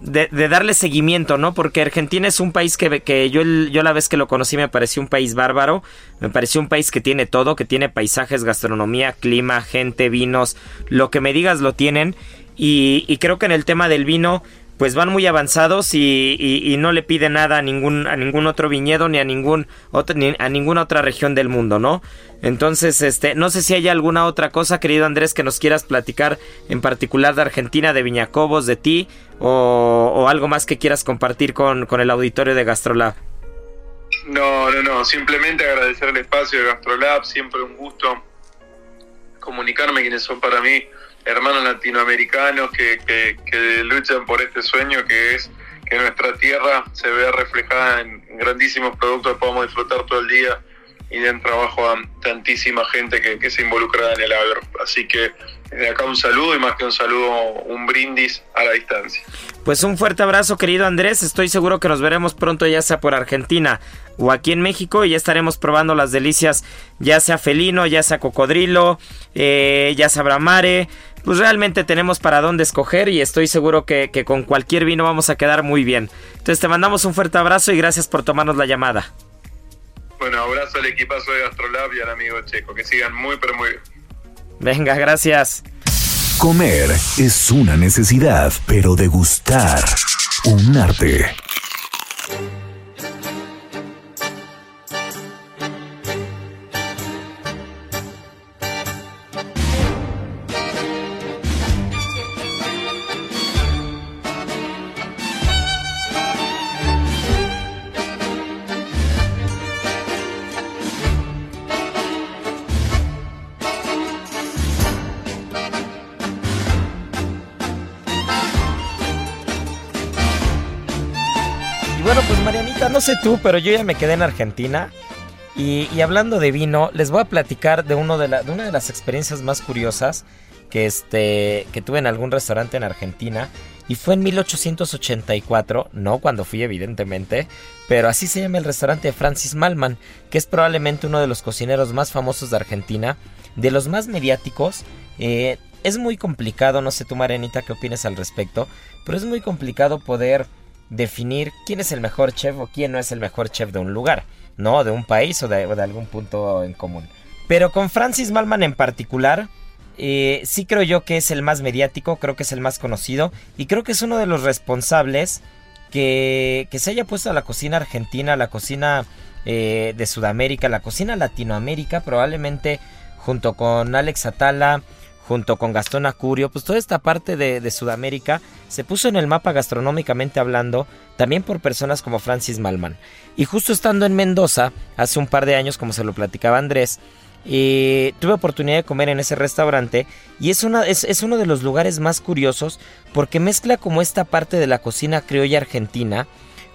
[SPEAKER 1] de, darle seguimiento, ¿no? Porque Argentina es un país que, que yo, yo la vez que lo conocí me pareció un país bárbaro, me pareció un país que tiene todo, que tiene paisajes, gastronomía, clima, gente, vinos, lo que me digas lo tienen. Y, y creo que en el tema del vino, pues van muy avanzados y, y, no le pide nada a ningún, a ningún otro viñedo ni a ningún a ninguna otra región del mundo, ¿no? Entonces, este, no sé si hay alguna otra cosa, querido Andrés, que nos quieras platicar en particular de Argentina, de Viñacobos, de ti, o, o algo más que quieras compartir con, con el auditorio de Gastrolab.
[SPEAKER 6] No, no, no, simplemente agradecer el espacio de Gastrolab, siempre un gusto comunicarme quienes son para mí hermanos latinoamericanos que, que, luchan por este sueño que es que nuestra tierra se vea reflejada en grandísimos productos que podamos disfrutar todo el día y den trabajo a tantísima gente que, que se involucra en el agro. Así que desde acá un saludo y más que un saludo, un brindis a la distancia.
[SPEAKER 1] Pues un fuerte abrazo querido Andrés, estoy seguro que nos veremos pronto ya sea por Argentina o aquí en México y ya estaremos probando las delicias ya sea felino, ya sea cocodrilo, eh, ya sea bramare, pues realmente tenemos para dónde escoger y estoy seguro que, con cualquier vino vamos a quedar muy bien. Entonces te mandamos un fuerte abrazo y gracias por tomarnos la llamada.
[SPEAKER 6] Bueno, abrazo al equipazo de Gastrolab y al amigo Checo, que sigan muy pero muy bien.
[SPEAKER 1] Venga, gracias.
[SPEAKER 2] Comer es una necesidad, pero degustar un arte.
[SPEAKER 1] Sé tú, pero yo ya me quedé en Argentina. Y, hablando de vino, les voy a platicar de, de, una de las experiencias más curiosas que, este, que tuve en algún restaurante en Argentina. y fue en 1884, no cuando fui evidentemente, pero así se llama el restaurante Francis Malman, que es probablemente uno de los cocineros más famosos de Argentina, de los más mediáticos. Eh, es muy complicado, no sé tú Marianita qué opinas al respecto, pero es muy complicado poder definir quién es el mejor chef o quién no es el mejor chef de un lugar, ¿no? De un país o de, algún punto en común. Pero con Francis Malman en particular, eh, sí creo yo que es el más mediático, creo que es el más conocido y creo que es uno de los responsables que, que se haya puesto a la cocina argentina, la cocina eh, de Sudamérica, la cocina Latinoamérica, probablemente junto con Alex Atala, junto con Gastón Acurio, pues toda esta parte de, de, Sudamérica se puso en el mapa gastronómicamente hablando, también por personas como Francis Malman. Y justo estando en Mendoza, hace un par de años, como se lo platicaba Andrés, tuve oportunidad de comer en ese restaurante y es, una, es, es, uno de los lugares más curiosos porque mezcla como esta parte de la cocina criolla argentina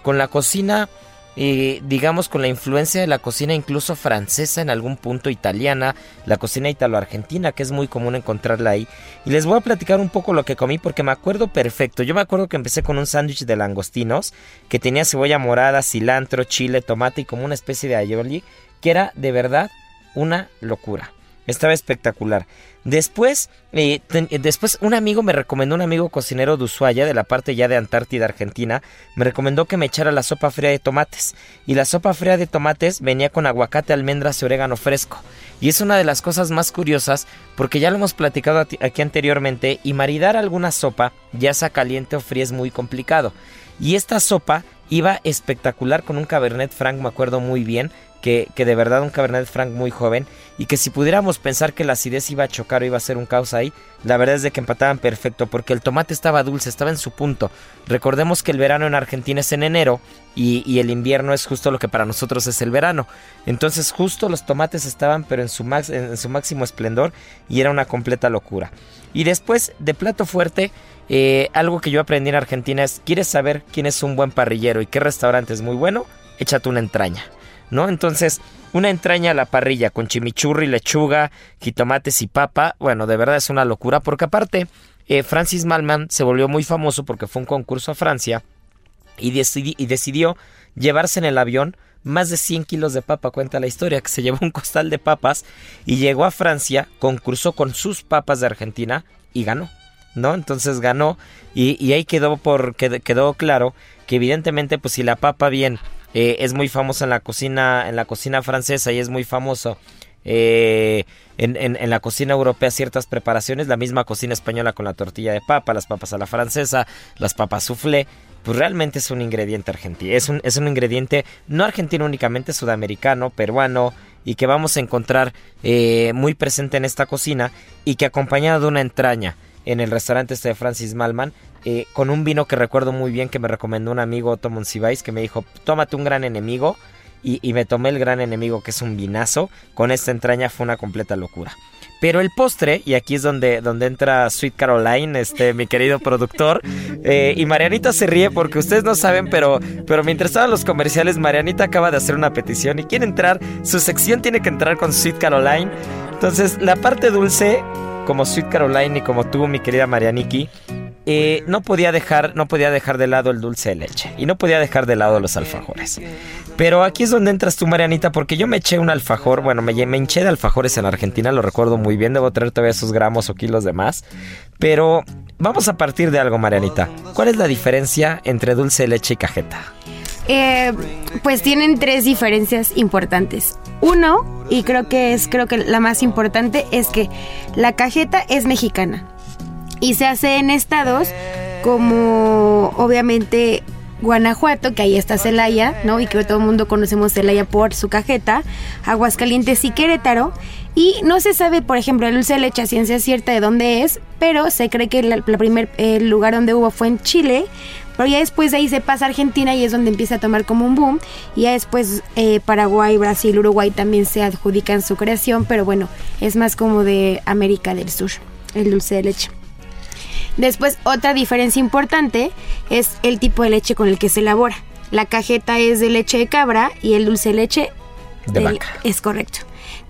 [SPEAKER 1] con la cocina, eh, digamos, con la influencia de la cocina incluso francesa en algún punto italiana, la cocina italo-argentina que es muy común encontrarla ahí. Y les voy a platicar un poco lo que comí porque me acuerdo perfecto. Yo me acuerdo que empecé con un sándwich de langostinos que tenía cebolla morada, cilantro, chile, tomate y como una especie de aioli que era de verdad una locura. Estaba espectacular. Después, eh, ten, después un amigo me recomendó, un amigo cocinero de Ushuaia, de la parte ya de Antártida, Argentina, me recomendó que me echara la sopa fría de tomates. Y la sopa fría de tomates venía con aguacate, almendras y orégano fresco. Y es una de las cosas más curiosas porque ya lo hemos platicado aquí anteriormente y maridar alguna sopa, ya sea caliente o fría, es muy complicado. Y esta sopa iba espectacular con un Cabernet Franc, me acuerdo muy bien, que, que, de verdad un Cabernet Franc muy joven y que si pudiéramos pensar que la acidez iba a chocar o iba a ser un caos ahí, la verdad es de que empataban perfecto porque el tomate estaba dulce, estaba en su punto. Recordemos que el verano en Argentina es en enero y, y el invierno es justo lo que para nosotros es el verano. Entonces justo los tomates estaban pero en su, max, en su máximo esplendor y era una completa locura. Y después de plato fuerte, eh, algo que yo aprendí en Argentina es, ¿quieres saber quién es un buen parrillero y qué restaurante es muy bueno? Échate una entraña. ¿no? Entonces, una entraña a la parrilla con chimichurri, lechuga, jitomates y papa, bueno, de verdad es una locura, porque aparte, eh, Francis Malman se volvió muy famoso porque fue un concurso a Francia y, decidi y decidió llevarse en el avión más de 100 kilos de papa, cuenta la historia, que se llevó un costal de papas y llegó a Francia, concursó con sus papas de Argentina y ganó. ¿No? Entonces ganó y, ahí quedó por quedó claro que evidentemente pues si la papa bien eh, es muy famoso en la cocina, en la cocina francesa y es muy famoso eh, en, en, en, la cocina europea ciertas preparaciones, la misma cocina española con la tortilla de papa, las papas a la francesa, las papas soufflé, pues realmente es un ingrediente argentino, es un, es un ingrediente no argentino únicamente, sudamericano, peruano, y que vamos a encontrar eh, muy presente en esta cocina y que acompañado de una entraña en el restaurante este de Francis Malman, eh, con un vino que recuerdo muy bien que me recomendó un amigo Otto Monsiváis que me dijo, tómate un gran enemigo. Y, y, me tomé el gran enemigo que es un vinazo. Con esta entraña fue una completa locura. Pero el postre, y aquí es donde, donde entra Sweet Caroline, este, mi querido productor. Eh, y Marianita se ríe porque ustedes no saben, pero, pero mientras estaban los comerciales, Marianita acaba de hacer una petición y quiere entrar. Su sección tiene que entrar con Sweet Caroline. Entonces, la parte dulce, como Sweet Caroline y como tú, mi querida Marianiki, eh, no podía dejar no podía dejar de lado el dulce de leche y no podía dejar de lado los alfajores. pero aquí es donde entras tú Marianita porque yo me eché un alfajor bueno me, me hinché de alfajores en Argentina lo recuerdo muy bien debo traer todavía esos gramos o kilos de más. Pero vamos a partir de algo Marianita. ¿cuál es la diferencia entre dulce de leche y cajeta?
[SPEAKER 7] Eh, pues tienen tres diferencias importantes. Uno, y creo que es creo que la más importante, es que la cajeta es mexicana y se hace en estados como obviamente Guanajuato, que ahí está Celaya, ¿no? Y que todo el mundo conocemos Celaya por su cajeta, Aguascalientes y Querétaro. Y no se sabe, por ejemplo, el dulce de leche a ciencia cierta de dónde es, pero se cree que el primer lugar donde hubo fue en Chile. Pero ya después de ahí se pasa a Argentina y es donde empieza a tomar como un boom. Y ya después eh, Paraguay, Brasil, Uruguay también se adjudican su creación, pero bueno, es más como de América del Sur, el dulce de leche. Después, otra diferencia importante es el tipo de leche con el que se elabora. La cajeta es de leche de cabra y el dulce de leche
[SPEAKER 1] De
[SPEAKER 7] del-
[SPEAKER 1] vaca.
[SPEAKER 7] Es correcto.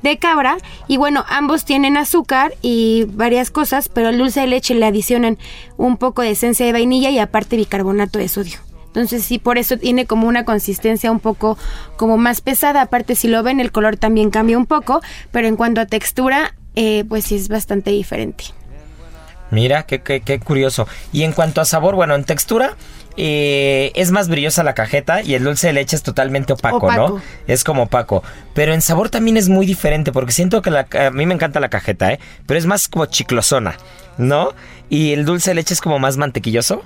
[SPEAKER 7] De cabra. Y bueno, ambos tienen azúcar y varias cosas, pero el dulce de leche le adicionan un poco de esencia de vainilla y aparte bicarbonato de sodio. Entonces sí, por eso tiene como una consistencia un poco como más pesada. Aparte, si lo ven, el color también cambia un poco, pero en cuanto a textura, eh, pues sí es bastante diferente.
[SPEAKER 1] Mira, qué, qué, qué curioso. Y en cuanto a sabor, bueno, en textura, eh, es más brillosa la cajeta y el dulce de leche es totalmente opaco, ¿no? Es como opaco. Pero en sabor también es muy diferente porque siento que la, a mí me encanta la cajeta, ¿eh? Pero es más como chiclosona, ¿no? Y el dulce de leche es como más mantequilloso.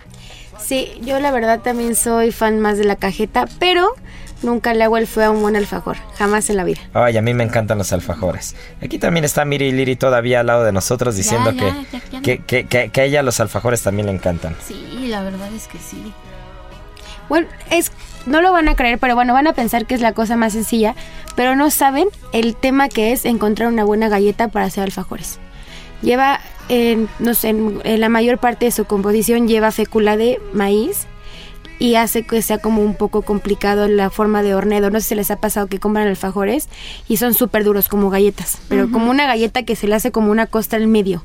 [SPEAKER 7] Sí, yo la verdad también soy fan más de la cajeta, pero nunca le hago el fue a un buen alfajor, jamás en la vida.
[SPEAKER 1] Ay, a mí me encantan los alfajores. Aquí también está Miri y Liri todavía al lado de nosotros diciendo
[SPEAKER 4] ya,
[SPEAKER 1] que,
[SPEAKER 4] ya, ya
[SPEAKER 1] que, que, que- que a ella los alfajores también le encantan.
[SPEAKER 4] Sí, la verdad es que sí.
[SPEAKER 7] Bueno, es no lo van a creer, pero bueno, van a pensar que es la cosa más sencilla, pero no saben el tema que es encontrar una buena galleta para hacer alfajores. Lleva, en, no sé, en, en la mayor parte de su composición lleva fécula de maíz y hace que sea como un poco complicado la forma de horneado. No sé si les ha pasado que compran alfajores y son súper duros como galletas, pero como una galleta que se le hace como una costa al medio.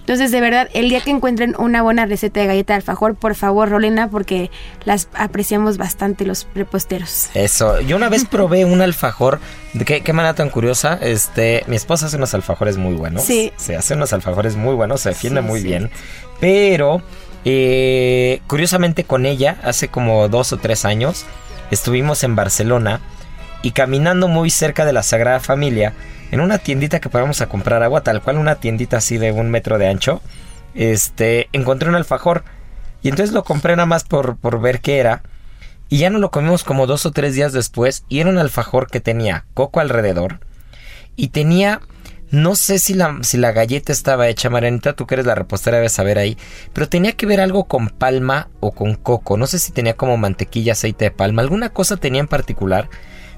[SPEAKER 7] Entonces, de verdad, el día que encuentren una buena receta de galleta de alfajor, por favor, rolena, porque las apreciamos bastante los reposteros.
[SPEAKER 1] Eso, yo una vez probé un alfajor, de qué, qué manera tan curiosa, este, mi esposa hace unos alfajores muy buenos.
[SPEAKER 7] Sí.
[SPEAKER 1] Se hace unos alfajores muy buenos, se defiende
[SPEAKER 7] Sí,
[SPEAKER 1] muy
[SPEAKER 7] sí.
[SPEAKER 1] bien. Pero, eh, curiosamente con ella, hace como dos o tres años, estuvimos en Barcelona y caminando muy cerca de la Sagrada Familia, en una tiendita que podíamos a comprar agua, tal cual una tiendita así de un metro de ancho, este, encontré un alfajor. Y entonces lo compré nada más por, por ver qué era. Y ya no lo comimos como dos o tres días después. Y era un alfajor que tenía coco alrededor. Y tenía. No sé si la, si la galleta estaba hecha, Marianita, tú que eres la repostera debes saber ahí. Pero tenía que ver algo con palma o con coco. No sé si tenía como mantequilla, aceite de palma. Alguna cosa tenía en particular.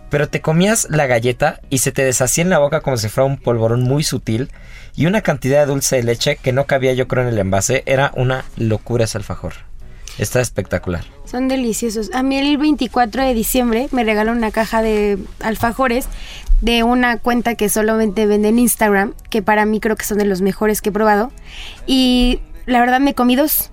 [SPEAKER 1] Pero te comías la galleta y se te deshacía en la boca como si fuera un polvorón muy sutil. Y una cantidad de dulce de leche que no cabía yo creo en el envase. Era una locura ese alfajor. Está espectacular.
[SPEAKER 7] Son deliciosos. A mí el 24 de diciembre me regalaron una caja de alfajores de una cuenta que solamente vende en Instagram, que para mí creo que son de los mejores que he probado. Y la verdad me comí dos.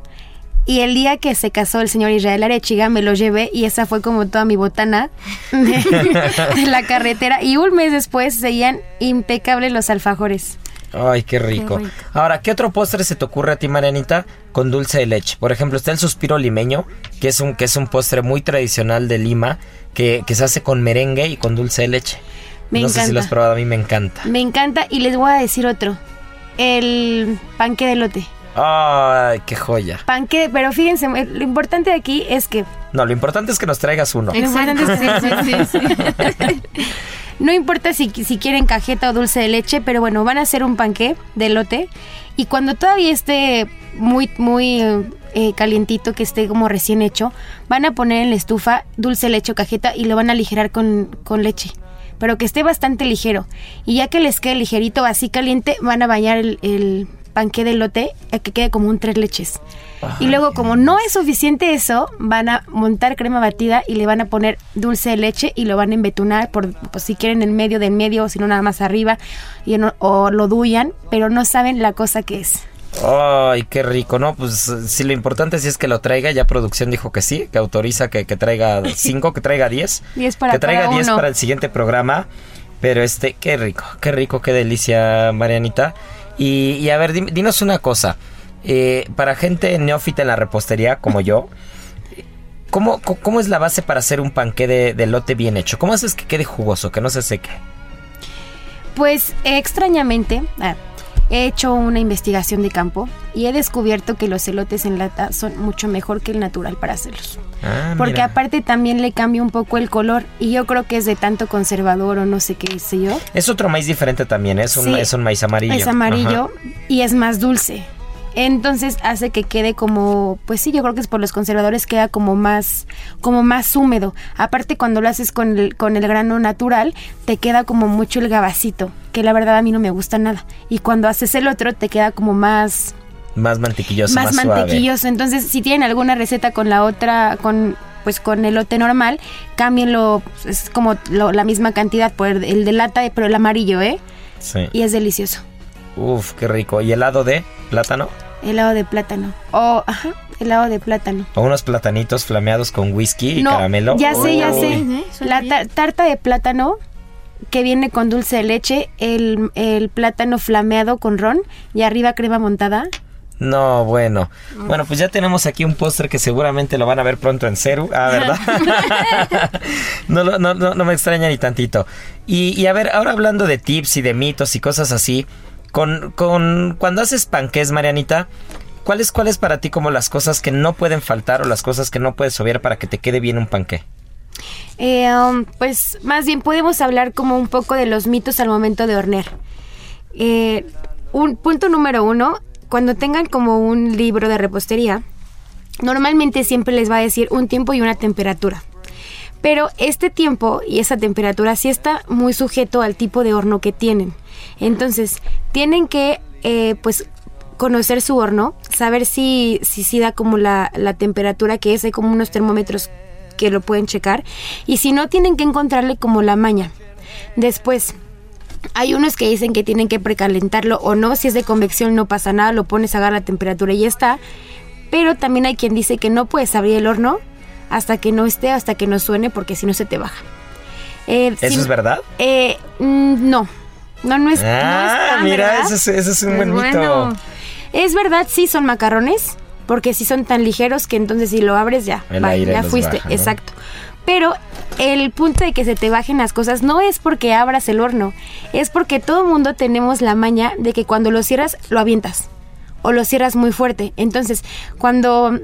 [SPEAKER 7] Y el día que se casó el señor Israel Arechiga me lo llevé y esa fue como toda mi botana de, de la carretera. Y un mes después seguían impecables los alfajores.
[SPEAKER 1] Ay, qué rico.
[SPEAKER 7] rico.
[SPEAKER 1] Ahora, ¿qué otro postre se te ocurre a ti, Marianita, con dulce de leche? Por ejemplo, está el suspiro limeño, que es un, que es un postre muy tradicional de Lima, que, que se hace con merengue y con dulce de leche.
[SPEAKER 7] Me
[SPEAKER 1] no sé si
[SPEAKER 7] encanta.
[SPEAKER 1] lo has probado, a mí me encanta.
[SPEAKER 7] Me encanta y les voy a decir otro. El panque de lote.
[SPEAKER 1] Ay, qué joya.
[SPEAKER 7] Panque, pero fíjense, eh, lo importante de aquí es que
[SPEAKER 1] No, lo importante es que nos traigas uno.
[SPEAKER 7] Lo importante es que- sí, sí, sí. no importa si, si quieren cajeta o dulce de leche, pero bueno, van a hacer un panqué de lote y cuando todavía esté muy, muy eh, calientito, que esté como recién hecho, van a poner en la estufa dulce de leche o cajeta y lo van a aligerar con, con leche. Pero que esté bastante ligero. Y ya que les quede ligerito, así caliente, van a bañar el, el panqué de lote a que quede como un tres leches. Y luego, como no es suficiente eso, van a montar crema batida y le van a poner dulce de leche y lo van a embetunar por, pues, si quieren en medio del medio o si no nada más arriba y o lo duyan, pero no saben la cosa que es.
[SPEAKER 1] Ay, qué rico, ¿no? Pues si lo importante sí es que lo traiga, ya producción dijo que sí, que autoriza que, que traiga cinco, que traiga diez.
[SPEAKER 7] Diez para
[SPEAKER 1] que traiga
[SPEAKER 7] cada
[SPEAKER 1] 10
[SPEAKER 7] uno.
[SPEAKER 1] para el siguiente programa. Pero este, qué rico, qué rico, qué delicia, Marianita. Y, y a ver, dinos una cosa. Eh, para gente neófita en la repostería como yo, ¿cómo, cómo es la base para hacer un panqué de, de lote bien hecho? ¿Cómo haces que quede jugoso, que no se seque?
[SPEAKER 7] Pues extrañamente, ah, he hecho una investigación de campo y he descubierto que los elotes en lata son mucho mejor que el natural para hacerlos.
[SPEAKER 1] Ah,
[SPEAKER 7] Porque
[SPEAKER 1] mira.
[SPEAKER 7] aparte también le cambia un poco el color y yo creo que es de tanto conservador o no sé qué sé yo.
[SPEAKER 1] Es otro maíz diferente también, ¿eh? es un,
[SPEAKER 7] Sí.
[SPEAKER 1] es un maíz amarillo.
[SPEAKER 7] Es amarillo
[SPEAKER 1] Ajá.
[SPEAKER 7] y es más dulce. Entonces hace que quede como, pues sí, yo creo que es por los conservadores queda como más, como más húmedo. Aparte cuando lo haces con el, con el grano natural, te queda como mucho el gabacito, que la verdad a mí no me gusta nada. Y cuando haces el otro, te queda como más,
[SPEAKER 1] Más mantequilloso, más,
[SPEAKER 7] más
[SPEAKER 1] suave.
[SPEAKER 7] mantequilloso. Entonces, si tienen alguna receta con la otra, con pues con elote normal, cámbienlo, es como lo- la misma cantidad por el, el de lata, pero el amarillo, ¿eh?
[SPEAKER 1] Sí.
[SPEAKER 7] Y es delicioso.
[SPEAKER 1] Uf, qué rico. ¿Y helado de plátano?
[SPEAKER 7] Helado de plátano. O, ajá, helado de plátano.
[SPEAKER 1] O unos platanitos flameados con whisky y
[SPEAKER 7] no,
[SPEAKER 1] caramelo.
[SPEAKER 7] ya sé, ya
[SPEAKER 1] Uy.
[SPEAKER 7] sé. La ta- tarta de plátano que viene con dulce de leche, el, el plátano flameado con ron y arriba crema montada.
[SPEAKER 1] No, bueno. Bueno, pues ya tenemos aquí un póster que seguramente lo van a ver pronto en Ceru. Ah, ¿verdad? no, no, no, no me extraña ni tantito. Y, y a ver, ahora hablando de tips y de mitos y cosas así, con, con cuando haces panqués, Marianita, ¿cuáles cuáles para ti como las cosas que no pueden faltar o las cosas que no puedes obviar para que te quede bien un panqué?
[SPEAKER 7] Eh, um, pues más bien podemos hablar como un poco de los mitos al momento de hornear. Eh, un punto número uno, cuando tengan como un libro de repostería, normalmente siempre les va a decir un tiempo y una temperatura. Pero este tiempo y esa temperatura sí está muy sujeto al tipo de horno que tienen. Entonces, tienen que, eh, pues, conocer su horno, saber si, si, da como la, la temperatura que es, hay como unos termómetros que lo pueden checar. Y si no, tienen que encontrarle como la maña. Después, hay unos que dicen que tienen que precalentarlo o no, si es de convección no pasa nada, lo pones a agarrar la temperatura y ya está. Pero también hay quien dice que no puedes abrir el horno hasta que no esté, hasta que no suene, porque si no se te baja. Eh,
[SPEAKER 1] ¿Eso
[SPEAKER 7] si-
[SPEAKER 1] es verdad?
[SPEAKER 7] eh, mm, no. No, no es, no es
[SPEAKER 1] ah, mira, ese es, es un
[SPEAKER 7] Pues
[SPEAKER 1] buen mito.
[SPEAKER 7] bueno. Es verdad, sí son macarrones, porque sí son tan ligeros que entonces si lo abres ya,
[SPEAKER 1] El aire
[SPEAKER 7] ya fuiste,
[SPEAKER 1] baja, ¿no?
[SPEAKER 7] exacto. Pero el punto de que se te bajen las cosas no es porque abras el horno, es porque todo mundo tenemos la maña de que cuando lo cierras lo avientas o lo cierras muy fuerte. Entonces, cuando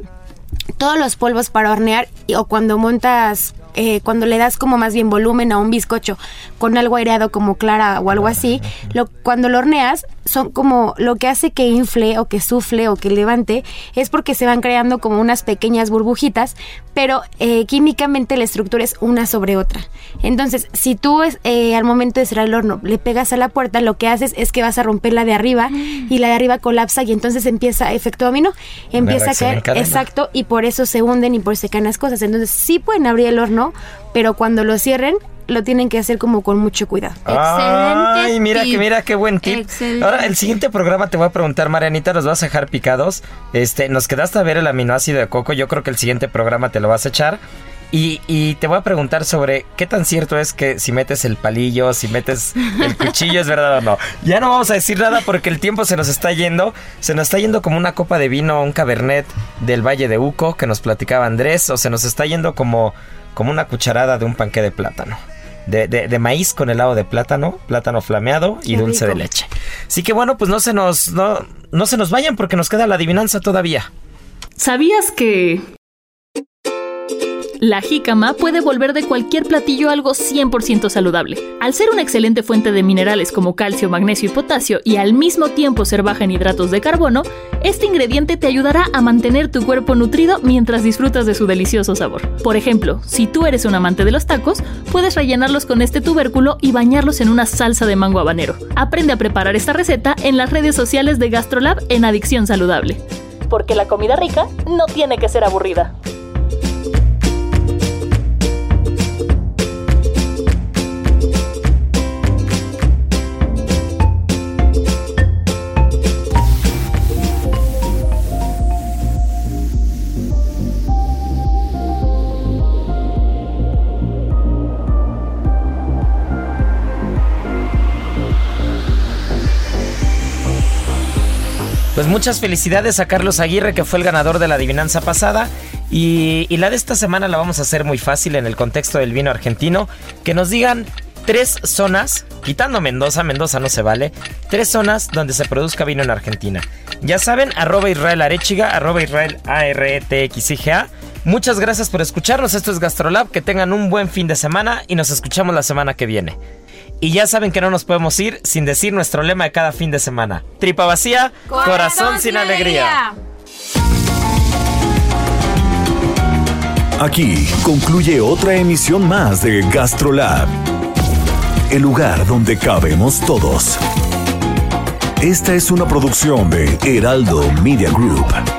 [SPEAKER 7] todos los polvos para hornear o cuando montas, eh, cuando le das como más bien volumen a un bizcocho con algo aireado como clara o algo así, lo, cuando lo horneas son como lo que hace que infle o que sufle o que levante es porque se van creando como unas pequeñas burbujitas, pero eh, químicamente la estructura es una sobre otra. Entonces, si tú es, eh, al momento de cerrar el horno le pegas a la puerta, lo que haces es que vas a romper la de arriba y la de arriba colapsa y entonces empieza efecto dominó, empieza a caer, exacto, y por eso se hunden y por eso se caen las cosas. Entonces, sí pueden abrir el horno, pero cuando lo cierren, lo tienen que hacer como con mucho cuidado.
[SPEAKER 1] Ay, mira que mira qué buen tip.
[SPEAKER 7] Excelente.
[SPEAKER 1] Ahora, el siguiente programa te voy a preguntar, Marianita, nos vas a dejar picados. Este, nos quedaste a ver el aminoácido de coco. Yo creo que el siguiente programa te lo vas a echar. Y, y te voy a preguntar sobre qué tan cierto es que si metes el palillo, si metes el cuchillo, es verdad o no. Ya no vamos a decir nada porque el tiempo se nos está yendo. Se nos está yendo como una copa de vino, un cabernet del Valle de Uco que nos platicaba Andrés, o se nos está yendo como, como una cucharada de un panque de plátano. De, de- de maíz con helado de plátano, plátano flameado y
[SPEAKER 4] Qué
[SPEAKER 1] dulce
[SPEAKER 4] rico.
[SPEAKER 1] de leche. Así que bueno, pues no se nos, no, no se nos vayan porque nos queda la adivinanza todavía.
[SPEAKER 4] ¿Sabías que... La jícama puede volver de cualquier platillo algo 100% saludable. Al ser una excelente fuente de minerales como calcio, magnesio y potasio y al mismo tiempo ser baja en hidratos de carbono, este ingrediente te ayudará a mantener tu cuerpo nutrido mientras disfrutas de su delicioso sabor. Por ejemplo, si tú eres un amante de los tacos, puedes rellenarlos con este tubérculo y bañarlos en una salsa de mango habanero. Aprende a preparar esta receta en las redes sociales de GastroLab en Adicción Saludable. Porque la comida rica no tiene que ser aburrida.
[SPEAKER 1] Pues muchas felicidades a Carlos Aguirre, que fue el ganador de la adivinanza pasada. Y, y la de esta semana la vamos a hacer muy fácil en el contexto del vino argentino. Que nos digan tres zonas, quitando Mendoza, Mendoza no se vale, tres zonas donde se produzca vino en Argentina. Ya saben, arroba Israel Arechiga, arroba Israel A-R-E-T-X-I-G-A. Muchas gracias por escucharnos, esto es Gastrolab, que tengan un buen fin de semana y nos escuchamos la semana que viene. Y ya saben que no nos podemos ir sin decir nuestro lema de cada fin de semana. Tripa vacía, corazón, sin alegría.
[SPEAKER 2] Aquí concluye otra emisión más de Gastrolab, el lugar donde cabemos todos. Esta es una producción de Heraldo Media Group.